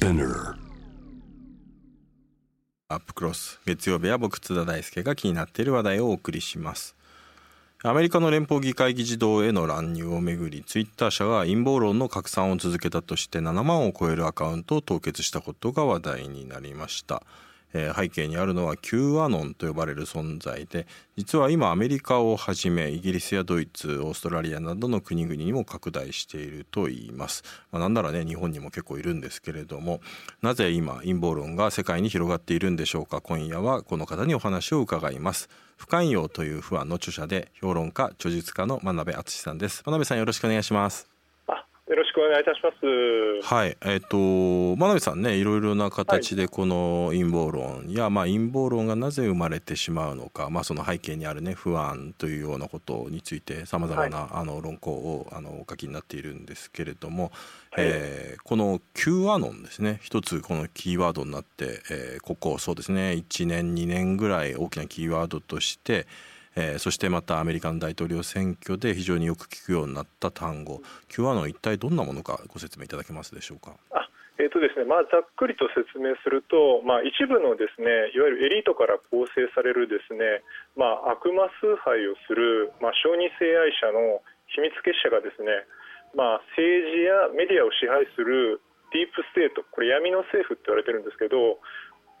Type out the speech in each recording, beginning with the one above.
Spinner. アップクロス。月曜日は僕津田大輔が気になっている話題をお送りします。アメリカの連邦議会議事堂への乱入をめぐりツイッター社が陰謀論の拡散を続けたとして7万を超えるアカウントを凍結したことが話題になりました。えー、背景にあるのは Q アノンと呼ばれる存在で実は今アメリカをはじめイギリスやドイツオーストラリアなどの国々にも拡大しているといいます、まあ、なんならね日本にも結構いるんですけれどもなぜ今陰謀論が世界に広がっているんでしょうか？今夜はこの方にお話を伺います。不寛容という不安の著者で評論家著述家の真鍋敦さんです。真鍋さんよろしくお願いします。くお願いいたします。はい、えっ、ー、と真鍋さんね、いろいろな形でこの陰謀論や、はい、まあ陰謀論がなぜ生まれてしまうのか、まあその背景にあるね不安というようなことについてさまざまな、あの論考をあのお書きになっているんですけれども、はい、えー、この Q アノンですね、一つこのキーワードになって、えー、ここそうですね、1年2年ぐらい大きなキーワードとして。えー、そしてまたアメリカの大統領選挙で非常によく聞くようになった単語 Q アノン一体どんなものかご説明いただけますでしょうか？えーとですねまあ、ざっくりと説明すると、まあ、一部のですねいわゆるエリートから構成されるですね、まあ、悪魔崇拝をする、まあ、小児性愛者の秘密結社がですね、まあ、政治やメディアを支配するディープステートこれ闇の政府って言われてるんですけど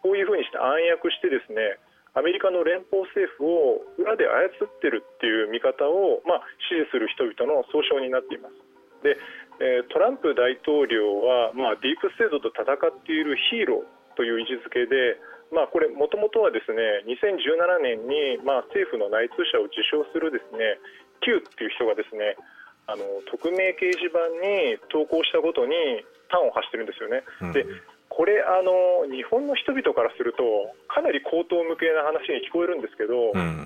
こういうふうにして暗躍してですねアメリカの連邦政府を裏で操ってるっていう見方を、まあ、支持する人々の総称になっています。で、えトランプ大統領は、まあ、ディープステートと戦っているヒーローという位置づけで、まあ、これ、もともとはですね2017年に、まあ、政府の内通者を自称するですね Q っていう人がですねあの匿名掲示板に投稿したことに端を発してるんですよね。でこれあの日本の人々からするとかなり口頭無形な話に聞こえるんですけど、うん、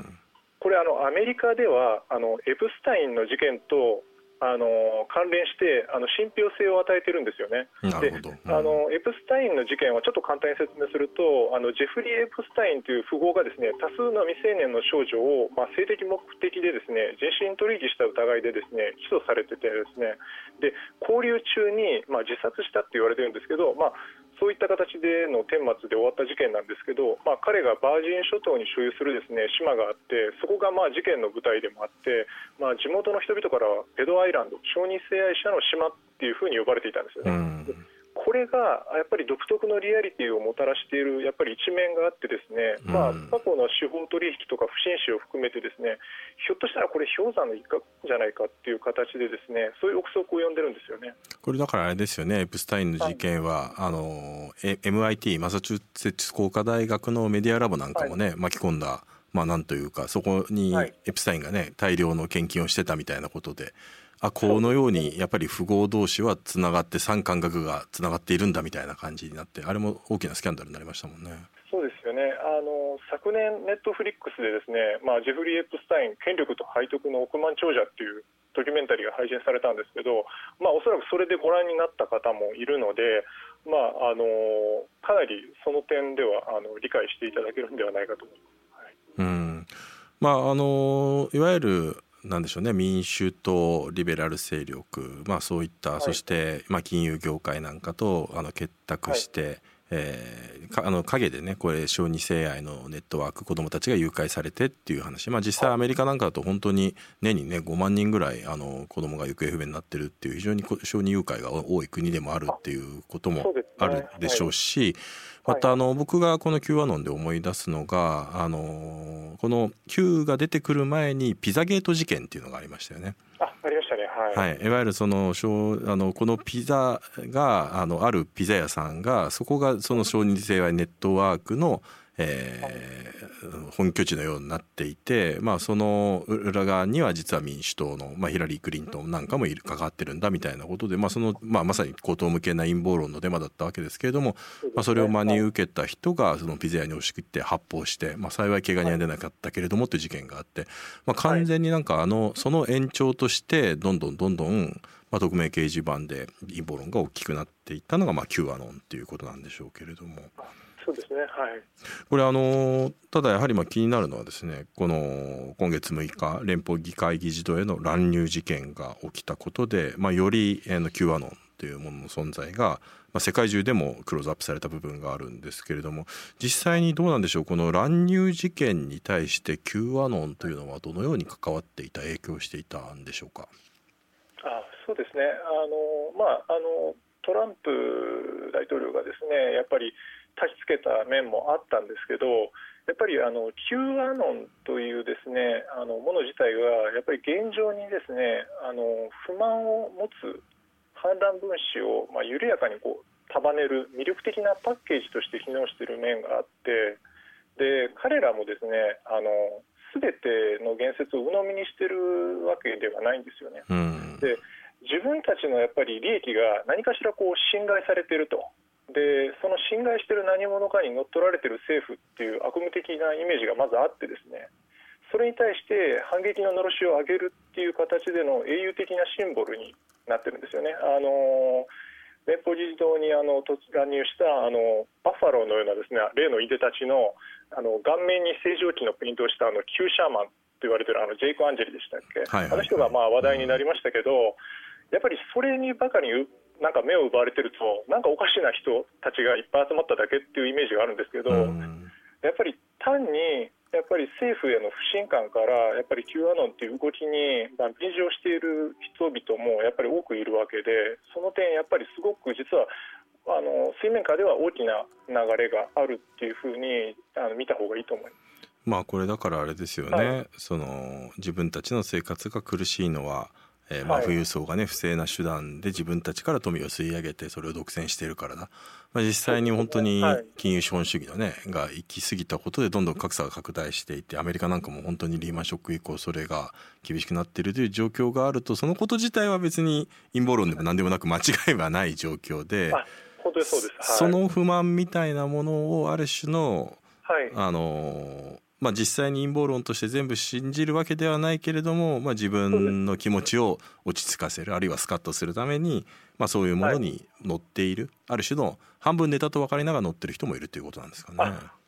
これあのアメリカではあのエプスタインの事件とあの関連してあの信憑性を与えてるんですよね。で、うん、あのエプスタインの事件はちょっと簡単に説明するとあのジェフリー・エプスタインという富豪がですね多数の未成年の少女を、まあ、性的目的でですね人身取引した疑いでですね起訴されててですね。で交流中に、まあ、自殺したって言われてるんですけど、まあ、そういった形での顛末で終わった事件なんですけど、まあ、彼がバージン諸島に所有するですね島があってそこがまあ事件の舞台でもあって、まあ、地元の人々からはペドアイランド小児性愛者の島っていうふうに呼ばれていたんですよね。うんこれがやっぱり独特のリアリティをもたらしているやっぱり一面があってですね、まあ、過去の司法取引とか不審死を含めてですねひょっとしたらこれ氷山の一角じゃないかっていう形でですねそういう憶測を呼んでるんですよね。これだからあれですよねエプスタインの事件は、はい、あの MIT マサチューセッツ工科大学のメディアラボなんかもね、はい、巻き込んだまあなんというかそこにエプスタインがね大量の献金をしてたみたいなことで。あこのようにやっぱり富豪同士はつながって三感覚がつながっているんだみたいな感じになってあれも大きなスキャンダルになりましたもんね。そうですよねあの昨年、ネットフリックスでですね、まあ、ジェフリー・エプスタイン権力と背徳の億万長者っていうドキュメンタリーが配信されたんですけど、まあ、おそらくそれでご覧になった方もいるので、まあ、あのかなりその点ではあの理解していただけるんではないかと思います。はい、うんまあ、あのいわゆるなんでしょうね。民主党リベラル勢力、まあ、そういった、はい、そして、まあ、金融業界なんかとあの結託して、はい、えー、あの陰でねこれ小児性愛のネットワーク子どもたちが誘拐されてっていう話、まあ、実際アメリカなんかだと本当に年にね5万人ぐらいあの子どもが行方不明になってるっていう非常に小児誘拐が多い国でもあるっていうこともあるでしょうし。またあの僕がこの Q アノンで思い出すのがあのこの Q が出てくる前にピザゲート事件っていうのがありましたよね。あありまはい、い、わゆるそのあのこのピザがあのあるピザ屋さんがそこがその承認性はネットワークのえー、本拠地のようになっていて、まあ、その裏側には実は民主党の、まあ、ヒラリー・クリントンなんかもいる関わってるんだみたいなことで、まあそのまあ、まさに口頭向けな陰謀論のデマだったわけですけれども、まあ、それを真に受けた人がそのピザ屋に押し切って発砲して、まあ、幸い怪我には出なかったけれどもという事件があって、まあ、完全になんかあのその延長としてどんどんどんどんまあ、匿名掲示板で陰謀論が大きくなっていったのが、まあ、Q アノンっていうことなんでしょうけれども。そうですね、はい、これあのただやはりまあ気になるのはですねこの今月6日連邦議会議事堂への乱入事件が起きたことで、まあ、より、Q アノンというものの存在が、まあ、世界中でもクローズアップされた部分があるんですけれども実際にどうなんでしょうこの乱入事件に対して Q アノンというのはどのように関わっていた影響していたんでしょうか？あそうですね。あの、まあ、あのトランプ大統領がですねやっぱり焚きつけた面もあったんですけどやっぱりあの Q アノンというですねあのもの自体がやっぱり現状にですねあの不満を持つ反乱分子をまあ緩やかにこう束ねる魅力的なパッケージとして機能している面があってで彼らもですねあの全ての言説を鵜呑みにしてるわけではないんですよね。で自分たちのやっぱり利益が何かしらこう侵害されているとでその侵害している何者かに乗っ取られている政府っていう悪夢的なイメージがまずあってですねそれに対して反撃ののろしを上げるっていう形での英雄的なシンボルになってるんですよね。あの連邦議事堂にあの乱入したあのバッファローのようなですね例のいでたちのあの顔面に正常期のプリントをしたあのキューシャーマンと言われてるあのジェイク・アンジェリでしたっけ、はいはいはい、あの人がまあ話題になりましたけど、やっぱりそれにばかりなんか目を奪われてるとなんかおかしな人たちがいっぱい集まっただけっていうイメージがあるんですけど、やっぱり単にやっぱり政府への不信感からやっぱり Q アノンっていう動きにまあ便乗している人々もやっぱり多くいるわけでその点やっぱりすごく実はあの水面下では大きな流れがあるっていうふうにあの見た方がいいと思います。まあこれだからあれですよね、はい、その自分たちの生活が苦しいのはえーまあ、富裕層がね不正な手段で自分たちから富を吸い上げてそれを独占しているからだ、まあ、実際に本当に金融資本主義のねが行き過ぎたことでどんどん格差が拡大していてアメリカなんかも本当にリーマンショック以降それが厳しくなっているという状況があるとそのこと自体は別に陰謀論でも何でもなく間違いはない状況で本当にそうです、はい、その不満みたいなものをある種の、はい、あのまあ、実際に陰謀論として全部信じるわけではないけれども、まあ、自分の気持ちを落ち着かせるあるいはスカッとするために、まあ、そういうものに乗っている、はい、ある種の半分ネタと分かりながら乗ってる人もいるということなんですかね。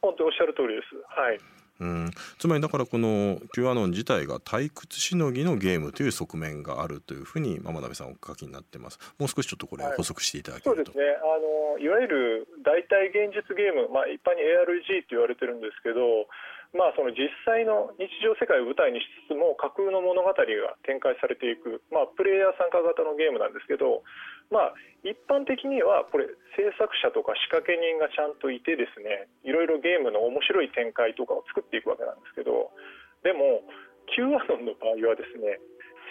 本当おっしゃる通りです。はい。うん、つまりだからこの Q アノン自体が退屈しのぎのゲームという側面があるというふうに真鍋さんお書きになってます。もう少しちょっとこれ補足していただけると、はい、そうですね。あのいわゆる代替現実ゲーム、まあ、一般に ARG と言われてるんですけどまあ、その実際の日常世界を舞台にしつつも架空の物語が展開されていく、まあ、プレイヤー参加型のゲームなんですけど、まあ、一般的にはこれ制作者とか仕掛け人がちゃんといてですねいろいろゲームの面白い展開とかを作っていくわけなんですけどでも Q アノンの場合はですね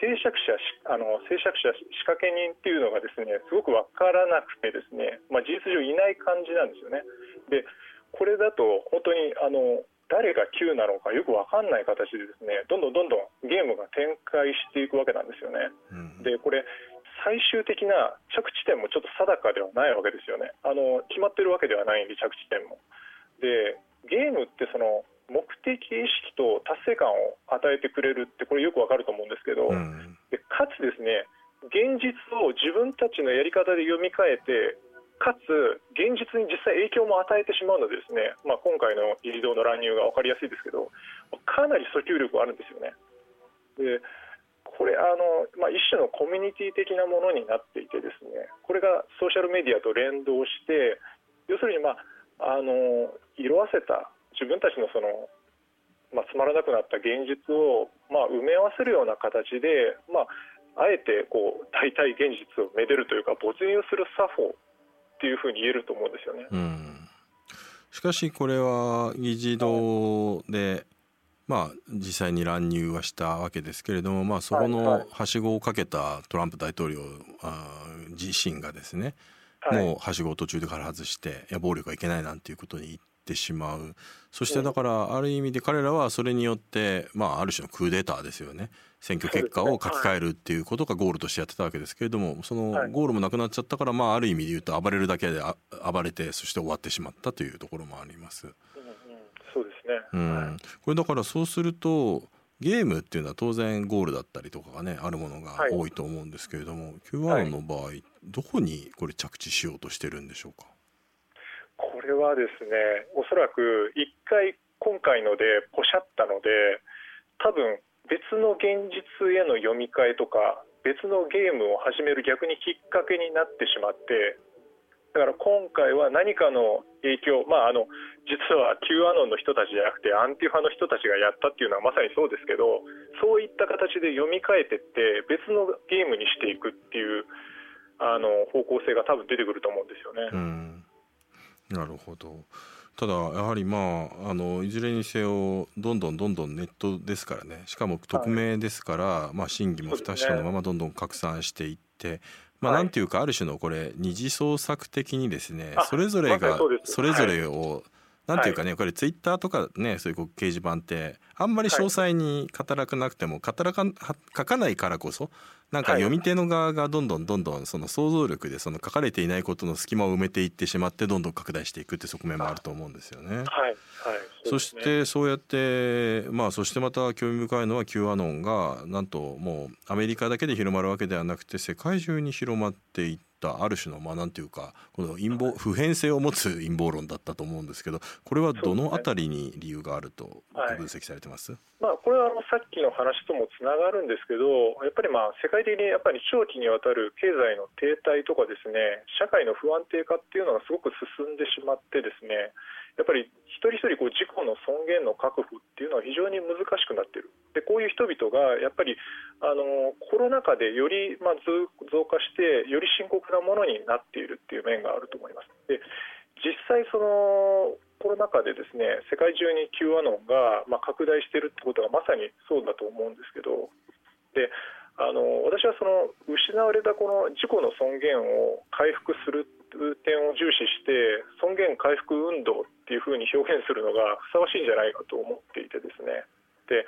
制作者あの制作者仕掛け人っていうのがですねすごく分からなくてですね、まあ、事実上いない感じなんですよね。でこれだと本当にあの誰が Q なのかよく分かんない形でですねどんどんどんどんゲームが展開していくわけなんですよね。うん、でこれ最終的な着地点もちょっと定かではないわけですよね。あの決まってるわけではないんで着地点も。でゲームってその目的意識と達成感を与えてくれるってこれよくわかると思うんですけど、うん、でかつですね現実を自分たちのやり方で読み替えてかつ現実に実際影響も与えてしまうのでですね、まあ、今回の議事堂の乱入が分かりやすいですけどかなり訴求力があるんですよね。でこれあの、まあ、一種のコミュニティ的なものになっていてですねこれがソーシャルメディアと連動して要するに、まあ、あの色あせた自分たちのその、まあ、つまらなくなった現実を、まあ、埋め合わせるような形で、まあ、あえてこう代替現実をめでるというか没入する作法っていうふうに言えると思うんですよね。うん、しかしこれは議事堂で、まあ、実際に乱入はしたわけですけれども、まあ、そこのはしごをかけたトランプ大統領自身がですね、はい、もうはしごを途中でから外していや暴力はいけないなんていうことに言ってしまう。そしてだからある意味で彼らはそれによって、まあ、ある種のクーデターですよね選挙結果を書き換えるっていうことがゴールとしてやってたわけですけれどもそのゴールもなくなっちゃったから、まあ、ある意味で言うと暴れるだけで暴れてそして終わってしまったというところもあります。うんうん、そうですね、うん、これだからそうするとゲームっていうのは当然ゴールだったりとかがねあるものが多いと思うんですけれども、はい、Q1 の場合、はい、どこにこれ着地しようとしてるんでしょうか？これはですねおそらく一回今回のでポシャったので多分別の現実への読み替えとか別のゲームを始める逆にきっかけになってしまってだから今回は何かの影響、まあ、あの実は Q アノンの人たちじゃなくてアンティファの人たちがやったっていうのはまさにそうですけどそういった形で読み替えてって別のゲームにしていくっていうあの方向性が多分出てくると思うんですよね。なるほどただやはりまああのいずれにせよどんどんどんどんネットですからね。しかも匿名ですから、はい、まあ、真偽も不確かなままどんどん拡散していって。まあ、なんていうかある種のこれ二次創作的にですねそれぞれがそれぞれをなんていうかね、これツイッターとかねそういう掲示板ってあんまり詳細に語らなくても語らか書かないからこそなんか読み手の側がどんどんどんどんその想像力でその書かれていないことの隙間を埋めていってしまってどんどん拡大していくって側面もあると思うんですよね。はい。はいそしてそうやってまあそしてまた興味深いのは Q アノンがなんともうアメリカだけで広まるわけではなくて世界中に広まっていったある種のまあなんていうかこの陰謀普遍性を持つ陰謀論だったと思うんですけどこれはどのあたりに理由があると分析されてます、はい、まあ、これはあのさっきの話ともつながるんですけどやっぱりまあ世界的にやっぱり長期にわたる経済の停滞とかですね社会の不安定化っていうのがすごく進んでしまってですねやっぱり一人一人こう自己の尊厳の確保っていうのは非常に難しくなっているでこういう人々がやっぱりあのコロナ禍でよりまあ増加してより深刻なものになっているっていう面があると思います。で実際そのコロナ禍でですね世界中に Q アノンがまあ拡大しているってことがまさにそうだと思うんですけどであの私はその失われたこの自己の尊厳を回復する点を重視して尊厳回復運動っていうふうに表現するのがふさわしいんじゃないかと思っていてですねで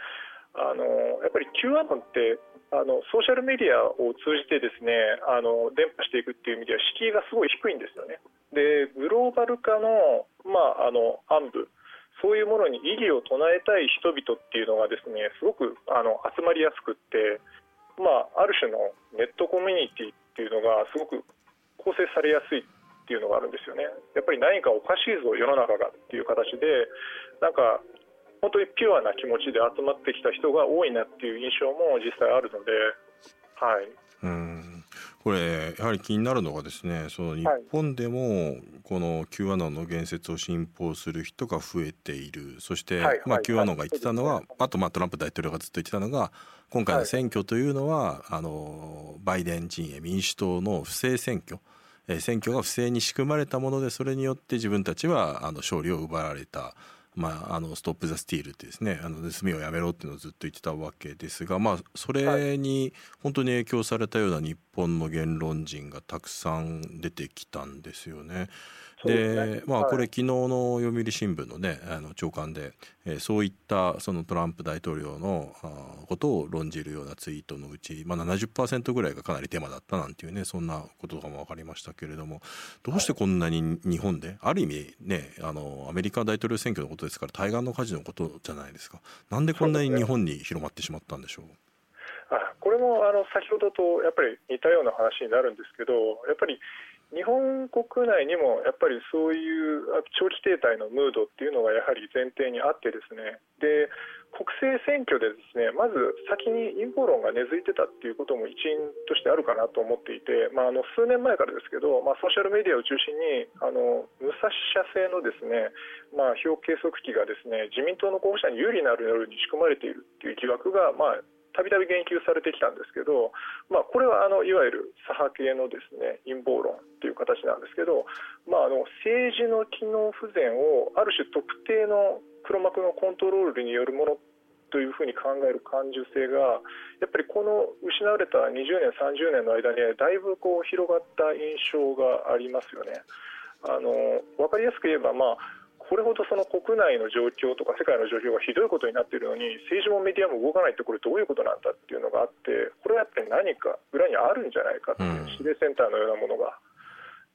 あのやっぱり Q アノンってあのソーシャルメディアを通じてですねあの伝播していくっていう意味では敷居がすごい低いんですよね。でグローバル化の,、まあ、あの暗部そういうものに異議を唱えたい人々っていうのがですねすごくあの集まりやすくって、まあ、ある種のネットコミュニティっていうのがすごく構成されやすいっていうのがあるんですよね。やっぱり何かおかしいぞ世の中がっていう形でなんか本当にピュアな気持ちで集まってきた人が多いなっていう印象も実際あるので、はい、うん。これやはり気になるのがですねその日本でもこの Q アノンの言説を信奉する人が増えている。そして、まあ、Q アノンが言ってたのは、あとまあトランプ大統領がずっと言ってたのが今回の選挙というのは、あのバイデン陣営民主党の不正選挙選挙が不正に仕組まれたものでそれによって自分たちはあの勝利を奪われた。まあ、あのストップ・ザ・スティールってですねあの盗みをやめろっていうのをずっと言ってたわけですが、まあ、それに本当に影響されたような日本の言論人がたくさん出てきたんですよね。で、まあこれ昨日の読売新聞のねあの長官で、えー、そういったそのトランプ大統領のことを論じるようなツイートのうち、まあ、70%ぐらいがかなりテーマだったなんていうねそんなこととかも分かりましたけれどもどうしてこんなに日本である意味ねあのアメリカ大統領選挙のことですから対岸の火事のことじゃないですか。なんでこんなに日本に広まってしまったんでしょう？あこれもあの先ほどとやっぱり似たような話になるんですけどやっぱり日本国内にもやっぱりそういう長期停滞のムードっていうのがやはり前提にあってですね。で国政選挙でですねまず先に陰謀論が根付いてたっていうことも一因としてあるかなと思っていて、まあ、あの数年前からですけど、まあ、ソーシャルメディアを中心にあの武蔵社製のですね、まあ、票計測器がですね自民党の候補者に有利になるように仕組まれているっていう疑惑が、まあ、たびたび言及されてきたんですけど、まあ、これはあのいわゆる左派系のですね陰謀論という形なんですけど、まあ、あの政治の機能不全をある種特定の黒幕のコントロールによるものというふうに考える感受性がやっぱりこの失われた20年30年の間にだいぶこう広がった印象がありますよね。あの分かりやすく言えば、まあこれほどその国内の状況とか世界の状況がひどいことになっているのに政治もメディアも動かないってこれどういうことなんだっていうのがあってこれはやっぱり何か裏にあるんじゃないかっていう指令センターのようなものが。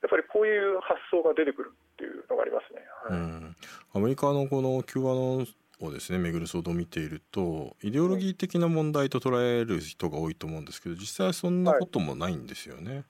やっぱりこういう発想が出てくるっていうのがありますね。はい、うんアメリカのこのキューバのをですね巡る騒動を見ているとイデオロギー的な問題と捉える人が多いと思うんですけど実際はそんなこともないんですよね。はい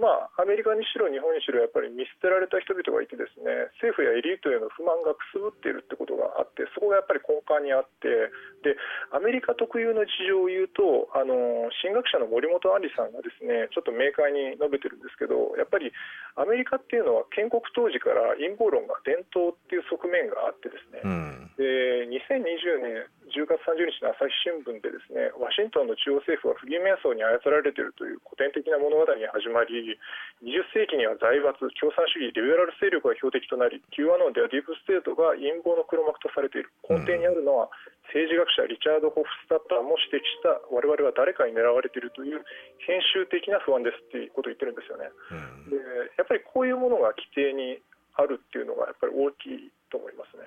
まあ、アメリカにしろ日本にしろやっぱり見捨てられた人々がいてですね政府やエリートへの不満がくすぶっているってことがあってそこがやっぱり根幹にあってでアメリカ特有の事情を言うとあの神学者の森本杏里さんがですねちょっと明快に述べてるんですけどやっぱりアメリカっていうのは建国当時から陰謀論が伝統っていう側面があってですね、うん、で2020年10月30日の朝日新聞でですねワシントンの中央政府は不義瞑想に操られているという古典的な物語に始まり20世紀には財閥共産主義リベラル勢力が標的となり Q アノンではディープステートが陰謀の黒幕とされている根底にあるのは、政治学者リチャード・ホフスタッターも指摘した我々は誰かに狙われているという偏執的な不安ですっていうことを言ってるんですよね。でやっぱりこういうものが基底にあるっていうのがやっぱり大きいと思いますね。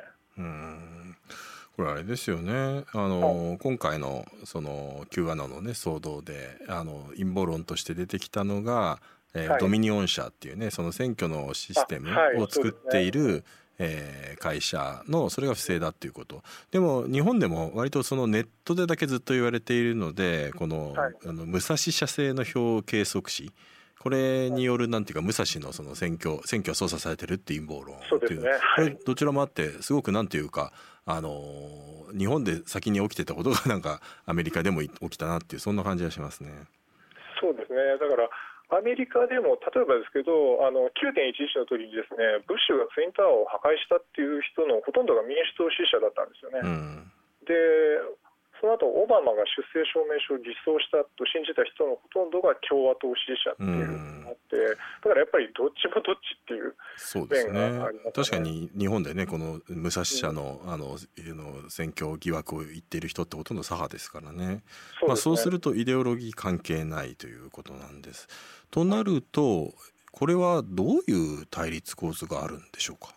うんこれあれですよね。あの、はい、今回のその Q アナのね騒動であの陰謀論として出てきたのが、えー、はい、ドミニオン社っていうねその選挙のシステムを作っている、はい、えー、会社のそれが不正だっていうこと。でも日本でも割とそのネットでだけずっと言われているのでこの,、あの武蔵社製の票計測士これによるなんていうか武蔵のその選挙選挙を操作されてるって陰謀論っていう、ね、これどちらもあってすごくなんていうかあの日本で先に起きてたことがなんかアメリカでも起きたなっていうそんな感じがしますね。そうですね。だからアメリカでも例えばですけどあの9.11の時にですねブッシュがツインタワーを破壊したっていう人のほとんどが民主党支持者だったんですよね。うん、でその後オバマが出生証明書を偽装したと信じた人のほとんどが共和党支持者っていうのがあって、だからやっぱりどっちもどっちっていう面がありますね。確かに日本でねこの武蔵社の,、あのの選挙疑惑を言っている人ってほとんど左派ですからね。そう、ね、まあ、そうするとイデオロギー関係ないということなんです。となるとこれはどういう対立構図があるんでしょうか？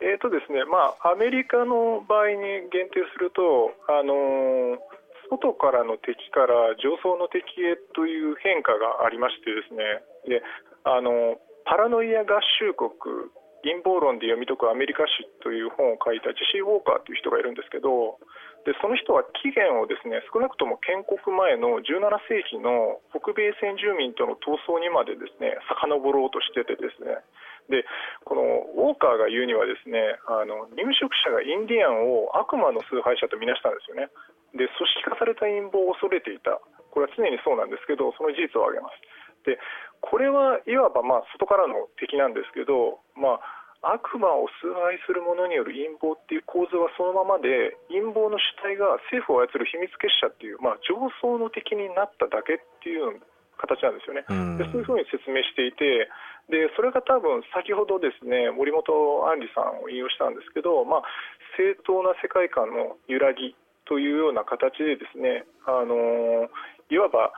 えーとですねまあ、アメリカの場合に限定すると、あの、外からの敵から上層の敵へという変化がありましてですね。であのパラノイア合衆国陰謀論で読み解くアメリカ史という本を書いたジェシー・ウォーカーという人がいるんですけどでその人は起源をですね少なくとも建国前の17世紀の北米先住民との闘争にまでですね遡ろうとしててですね。このウォーカーが言うにはですねあの入植者がインディアンを悪魔の崇拝者とみなしたんですよね。で組織化された陰謀を恐れていた。これは常にそうなんですけどその事実を挙げます。でこれはいわばま外からの敵なんですけど、まあ、悪魔を崇拝する者による陰謀っていう構図はそのままで陰謀の主体が政府を操る秘密結社っていう、まあ、上層の敵になっただけっていう形なんですよね。でそういうふうに説明していてでそれが多分先ほどですね森本杏里さんを引用したんですけど、まあ、正当な世界観の揺らぎというような形でですねあのいわば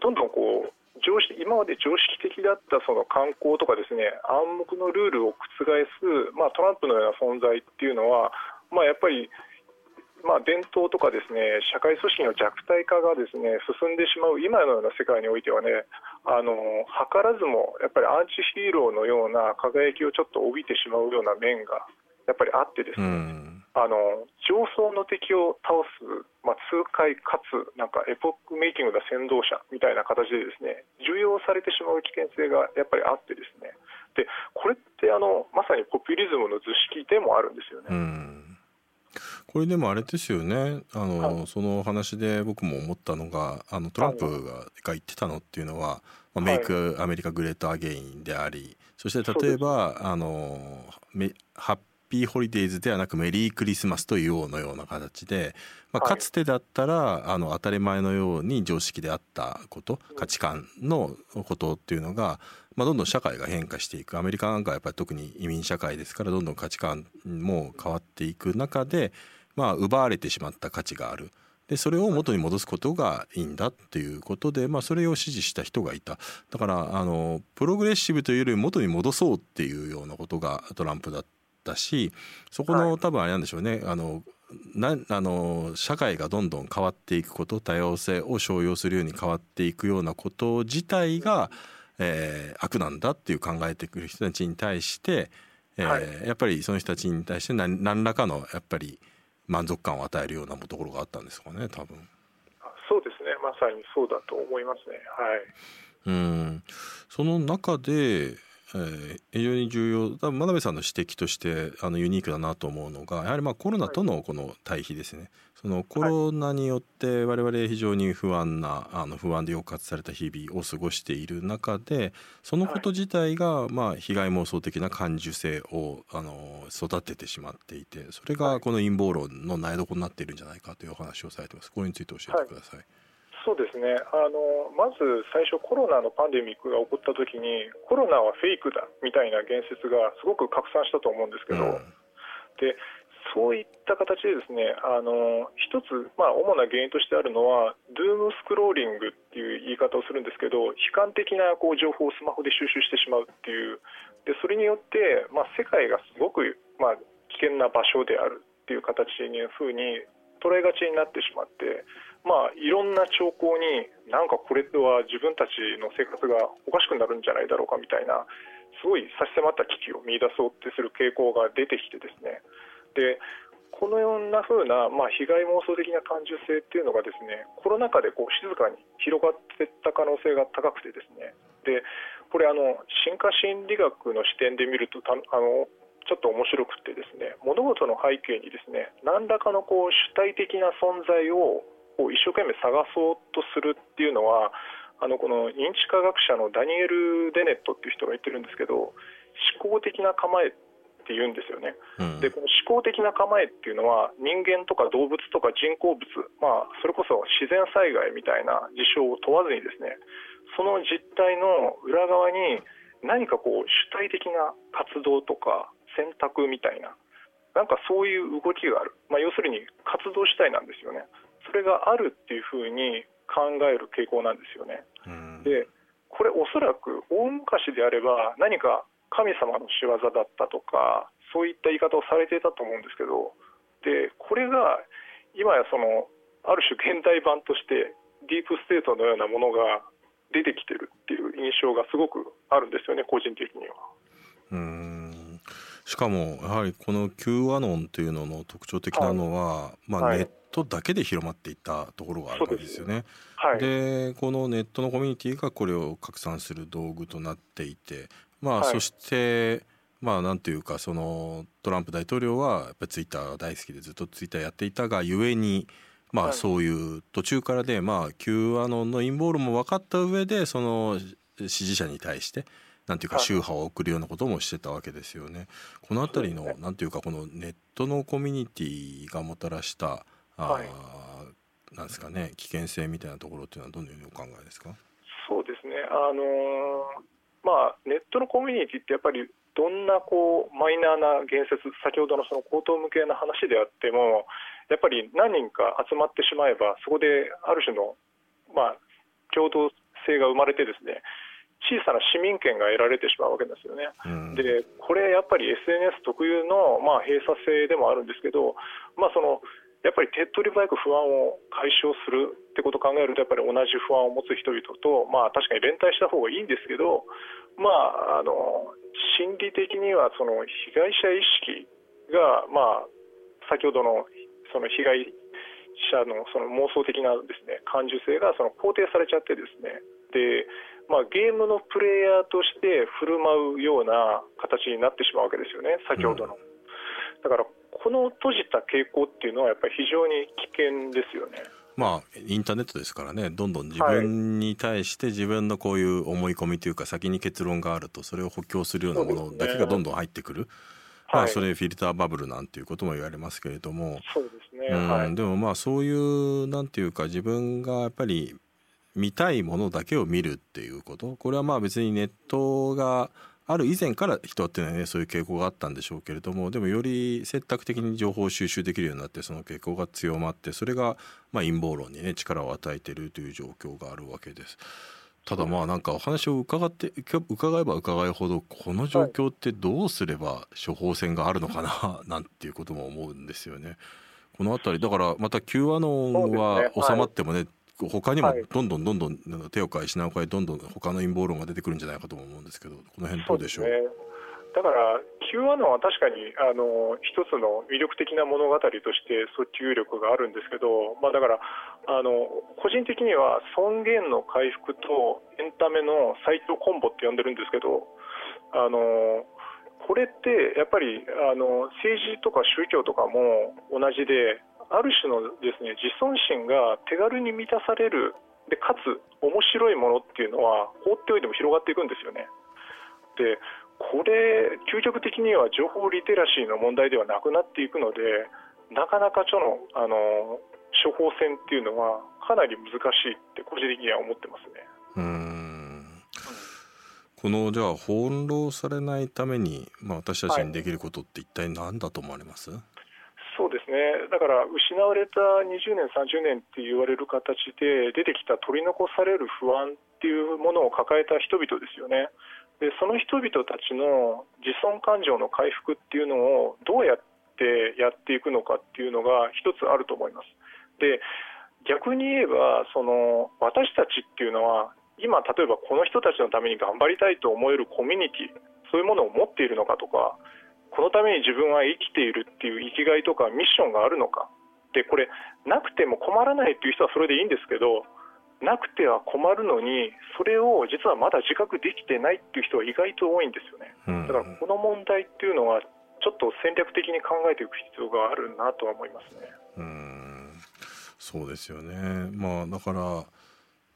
どんどんこう常識今まで常識的だったその観光とかですね暗黙のルールを覆す、まあ、トランプのような存在っていうのは、まあ、やっぱりまあ、伝統とかですね社会組織の弱体化がですね進んでしまう今のような世界においてはねあの図らずもやっぱりアンチヒーローのような輝きをちょっと帯びてしまうような面がやっぱりあってですね、あの上層の敵を倒す、まあ、痛快かつなんかエポックメイキングな先導者みたいな形でですね重要されてしまう危険性がやっぱりあってですね。でこれってあのまさにポピュリズムの図式でもあるんですよね。これでもあれですよね。あの、はい、その話で僕も思ったのがあのトランプが,、が言ってたのっていうのは、まあ、 Make America Great Again でありそして例えばあの Happy Holidays ではなくメリークリスマスと言おうのような形で、まあ、かつてだったら、あの当たり前のように常識であったこと価値観のことっていうのが、まあ、どんどん社会が変化していく。アメリカなんかはやっぱり特に移民社会ですからどんどん価値観も変わっていく中で、まあ、奪われてしまった価値がある。でそれを元に戻すことがいいんだっていうことで、まあ、それを支持した人がいた。だからあのプログレッシブというより元に戻そうっていうようなことがトランプだったしそこの多分あれなんでしょうね。あのなあの社会がどんどん変わっていくこと多様性を商用するように変わっていくようなこと自体が、えー、悪なんだっていう考えてくる人たちに対して、えー、はい、やっぱりその人たちに対して何何らかのやっぱり満足感を与えるようなところがあったんですかね多分。そうですね、まさにそうだと思いますね。はい、うんその中でえー、非常に重要多分真鍋さんの指摘としてあのユニークだなと思うのがやはりまあコロナとのこの対比ですね。そのコロナによって我々非常に不安なあの不安で抑圧された日々を過ごしている中でそのこと自体がまあ被害妄想的な感受性をあの育ててしまっていてそれがこの陰謀論の苗床になっているんじゃないかというお話をされてます。これについて教えてください。はいそうですね。あのまず最初、コロナのパンデミックが起こったときにコロナはフェイクだみたいな言説がすごく拡散したと思うんですけど、うん、でそういった形でですねあの一つ、まあ、主な原因としてあるのはドゥームスクローリングっていう言い方をするんですけど悲観的なこう情報をスマホで収集してしまうっていう。でそれによって、まあ、世界がすごく、まあ、危険な場所であるっていう形にふうに捉えがちになってしまってまあ、いろんな兆候になんかこれは自分たちの生活がおかしくなるんじゃないだろうかみたいなすごい差し迫った危機を見出そうってする傾向が出てきてですね。でこのような風な、まあ、被害妄想的な感受性っていうのがですねコロナ禍でこう静かに広がっていった可能性が高くてですね。でこれあの進化心理学の視点で見るとあのちょっと面白くてですね物事の背景にですね何らかのこう主体的な存在をを一生懸命探そうとするっていうのはあのこの認知科学者のダニエル・デネットっていう人が言ってるんですけど思考的な構えって言うんですよね、うん、でこの思考的な構えっていうのは人間とか動物とか人工物、まあ、それこそ自然災害みたいな事象を問わずにですねその実態の裏側に何かこう主体的な活動とか選択みたいななんかそういう動きがある、まあ、要するに活動主体なんですよね。それがあるっていうふうに考える傾向なんですよね。でこれおそらく大昔であれば何か神様の仕業だったとかそういった言い方をされていたと思うんですけどでこれが今やそのある種現代版としてディープステートのようなものが出てきてるっていう印象がすごくあるんですよね個人的には。うんしかもやはりこの Q アノンというのの特徴的なのは、はい、まあ、ネットだけで広まっていったところがあるわけですよね。で、はい、このネットのコミュニティがこれを拡散する道具となっていて、まあ、はい、そしてまあなんていうかそのトランプ大統領はやっぱりツイッターが大好きでずっとツイッターやっていたがゆえにまあそういう途中からでまあ Q アノンの陰謀論も分かった上でその支持者に対してなんていうか宗派を送るようなこともしてたわけですよね。この辺りのなんていうかこのネットのコミュニティがもたらしたはい、なんですかね危険性みたいなところっていうのはどのようにお考えですか？そうですね。あのまあネットのコミュニティってやっぱりどんなこうマイナーな言説先ほどのその口頭向けな話であってもやっぱり何人か集まってしまえばそこである種の、まあ、共同性が生まれてですね小さな市民権が得られてしまうわけですよね。うん、でこれやっぱり SNS 特有の、まあ、閉鎖性でもあるんですけど、まあ、そのやっぱり手っ取り早く不安を解消するってことを考えるとやっぱり同じ不安を持つ人々と、まあ、確かに連帯した方がいいんですけど、まあ、あの心理的にはその被害者意識が、まあ、先ほどのその被害者のその妄想的なですね感受性がその肯定されちゃってですねで、まあ、ゲームのプレイヤーとして振る舞うような形になってしまうわけですよね先ほどの。だからこの閉じた傾向っていうのはやっぱり非常に危険ですよね。まあインターネットですからね。どんどん自分に対して自分のこういう思い込みというか先に結論があるとそれを補強するようなものだけがどんどん入ってくる。まあ、それフィルターバブルなんていうことも言われますけれども。そうですね、はい、でもまあそういうなんていうか自分がやっぱり見たいものだけを見るっていうこと。これはまあ別にネットがある以前から人っていうのはねそういう傾向があったんでしょうけれどもでもより選択的に情報を収集できるようになってその傾向が強まってそれがまあ陰謀論にね力を与えているという状況があるわけです。ただまあなんかお話を伺って伺えば伺うほどこの状況ってどうすれば処方箋があるのかななんていうことも思うんですよね。この辺りだからまた Q アノンは収まってもね他にもどんどんどんどん手を変え品を変えどんどん他の陰謀論が出てくるんじゃないかと思うんですけどこの辺どうでしょう、ね、だから Q アノンは確かにあの一つの魅力的な物語として訴求力があるんですけど、まあ、だからあの個人的には尊厳の回復とエンタメの最強コンボって呼んでるんですけどあのこれってやっぱりあの政治とか宗教とかも同じである種のですね自尊心が手軽に満たされるでかつ面白いものっていうのは放っておいても広がっていくんですよね。でこれ究極的には情報リテラシーの問題ではなくなっていくのでなかなかちょのあの処方箋っていうのはかなり難しいって個人的には思ってますね。うんこのじゃあ翻弄されないために、まあ、私たちにできることって一体何だと思われます、はい、そうですね。だから失われた20年30年って言われる形で出てきた取り残される不安っていうものを抱えた人々ですよね。でその人々たちの自尊感情の回復っていうのをどうやってやっていくのかっていうのが一つあると思います。で逆に言えばその私たちっていうのは今、例えばこの人たちのために頑張りたいと思えるコミュニティそういうものを持っているのかとかこのために自分は生きているっていう生きがいとかミッションがあるのか。でこれなくても困らないっていう人はそれでいいんですけどなくては困るのにそれを実はまだ自覚できてないっていう人は意外と多いんですよね。だからこの問題っていうのはちょっと戦略的に考えていく必要があるなとは思いますね。うん。そうですよね。まあだから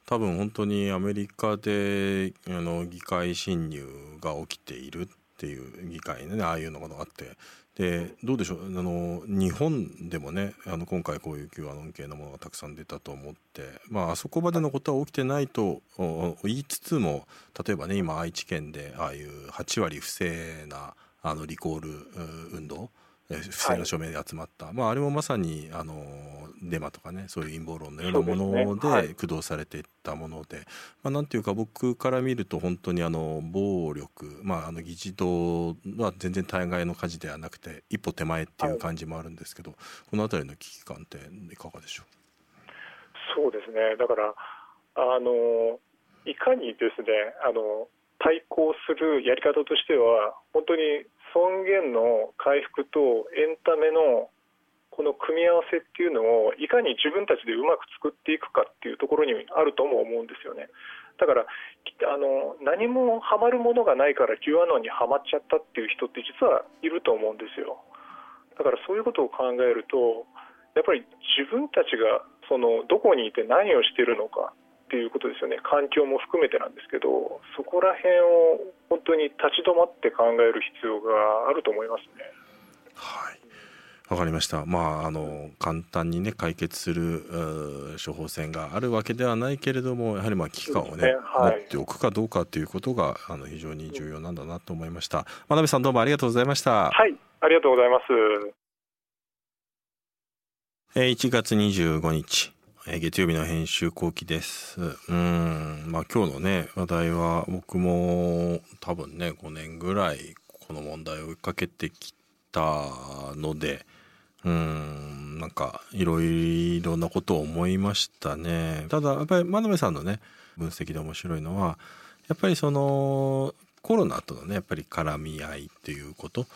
多分本当にアメリカであの議会侵入が起きているっていう議会ねああいうのがあって。でどうでしょう？あの日本でもねあの今回こういう Q アノン系のものがたくさん出たと思って、まあ、あそこまでのことは起きてないと言いつつも例えばね今愛知県でああいう8割不正なあのリコール運動。不正な署名で集まった、はい、まあ、あれもまさにあのデマとかねそういう陰謀論のようなもので駆動されていったもので、ねはい、まあ、なんていうか僕から見ると本当にあの暴力、まあ、あの議事堂は全然対外の火事ではなくて一歩手前っていう感じもあるんですけど、はい、この辺りの危機感っていかがでしょう？そうですね。だからあのいかにですねあの対抗するやり方としては本当に尊厳の回復とエンタメのこの組み合わせっていうのをいかに自分たちでうまく作っていくかっていうところにあるとも思うんですよね。だからあの何もハマるものがないから Q アノンにはまっちゃったっていう人って実はいると思うんですよ。だからそういうことを考えるとやっぱり自分たちがそのどこにいて何をしているのかっていうことですよね環境も含めてなんですけどそこら辺を本当に立ち止まって考える必要があると思いますね。はいわかりました。まああの簡単にね解決する処方箋があるわけではないけれども、やはりまあ危機感をね、ねはい、持っておくかどうかということがあの非常に重要なんだなと思いました。真鍋さんどうもありがとうございました。はい、ありがとうございます。えー、1月25日え月曜日の編集後期です。うん、まあ今日のね、話題は僕も多分ね、5年ぐらいこの問題を追いかけてきたので、うん、なんかいろいろなことを思いましたね。ただやっぱり真鍋さんのね、分析で面白いのは、やっぱりそのコロナとのね、やっぱり絡み合いっていうこと。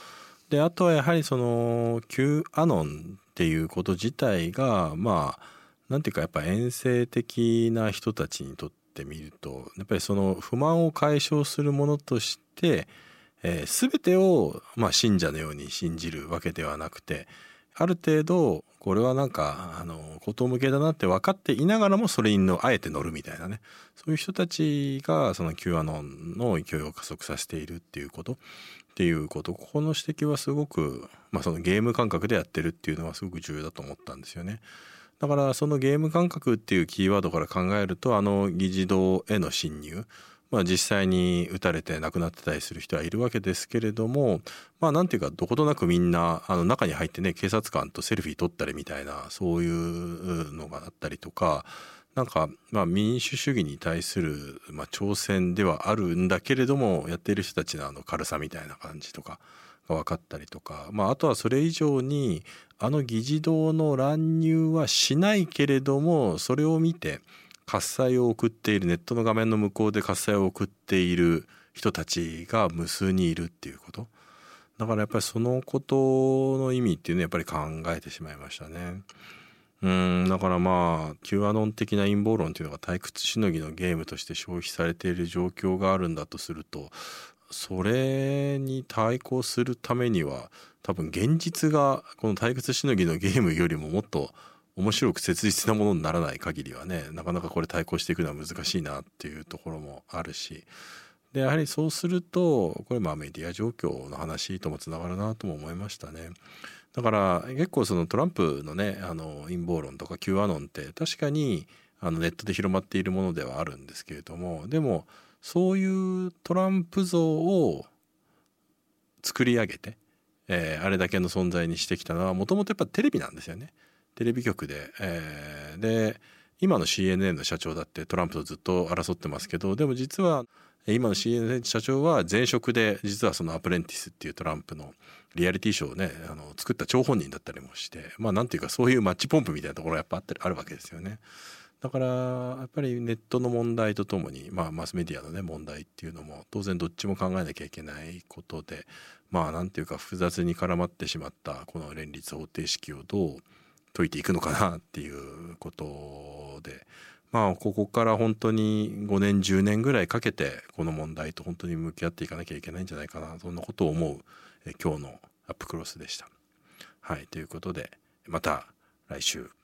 で、あとはやはりその Q アノンっていうこと自体が、まあ、なんていうかやっぱ遠征的な人たちにとってみるとやっぱりその不満を解消するものとして、えー、全てを、まあ、信者のように信じるわけではなくてある程度これはなんかあの事向けだなって分かっていながらもそれにのあえて乗るみたいなねそういう人たちがその Q アノンの勢いを加速させているっていうことっていうことここの指摘はすごく、まあ、そのゲーム感覚でやってるっていうのはすごく重要だと思ったんですよね。だからそのゲーム感覚っていうキーワードから考えるとあの議事堂への侵入まあ、実際に撃たれて亡くなってたりする人はいるわけですけれどもまあなんていうかどことなくみんなあの中に入ってね警察官とセルフィー撮ったりみたいなそういうのがあったりとかなんかまあ民主主義に対するまあ挑戦ではあるんだけれどもやっている人たちのあの軽さみたいな感じとかが分かったりとか、まあ、あとはそれ以上にあの議事堂の乱入はしないけれどもそれを見て喝采を送っているネットの画面の向こうで喝采を送っている人たちが無数にいるっていうことだからやっぱりそのことの意味っていうのはやっぱり考えてしまいましたね。うんだからまあ Q アノン的な陰謀論っていうのが退屈しのぎのゲームとして消費されている状況があるんだとするとそれに対抗するためには多分現実がこの退屈しのぎのゲームよりももっと面白く切実なものにならない限りはねなかなかこれ対抗していくのは難しいなっていうところもあるしでやはりそうするとこれまあメディア状況の話ともつながるなとも思いましたね。だから結構そのトランプのねあの陰謀論とか Q アノンって確かにあのネットで広まっているものではあるんですけれどもでもそういうトランプ像を作り上げて、えー、あれだけの存在にしてきたのはもともとやっぱテレビなんですよね。テレビ局で、えー、で今の CNN の社長だってトランプとずっと争ってますけどでも実は今の CNN 社長は前職で実はそのアプレンティスっていうトランプのリアリティショーをねあの作った張本人だったりもしてまあなんていうかそういうマッチポンプみたいなところがやっぱあったりあるわけですよね。だからやっぱりネットの問題とともに、まあ、マスメディアのね問題っていうのも当然どっちも考えなきゃいけないことでまあなんていうか複雑に絡まってしまったこの連立方程式をどう解いていくのかなっていうことでまあここから本当に5年10年ぐらいかけてこの問題と本当に向き合っていかなきゃいけないんじゃないかなそんなことを思うえ今日のアップクロスでした。はいということでまた来週。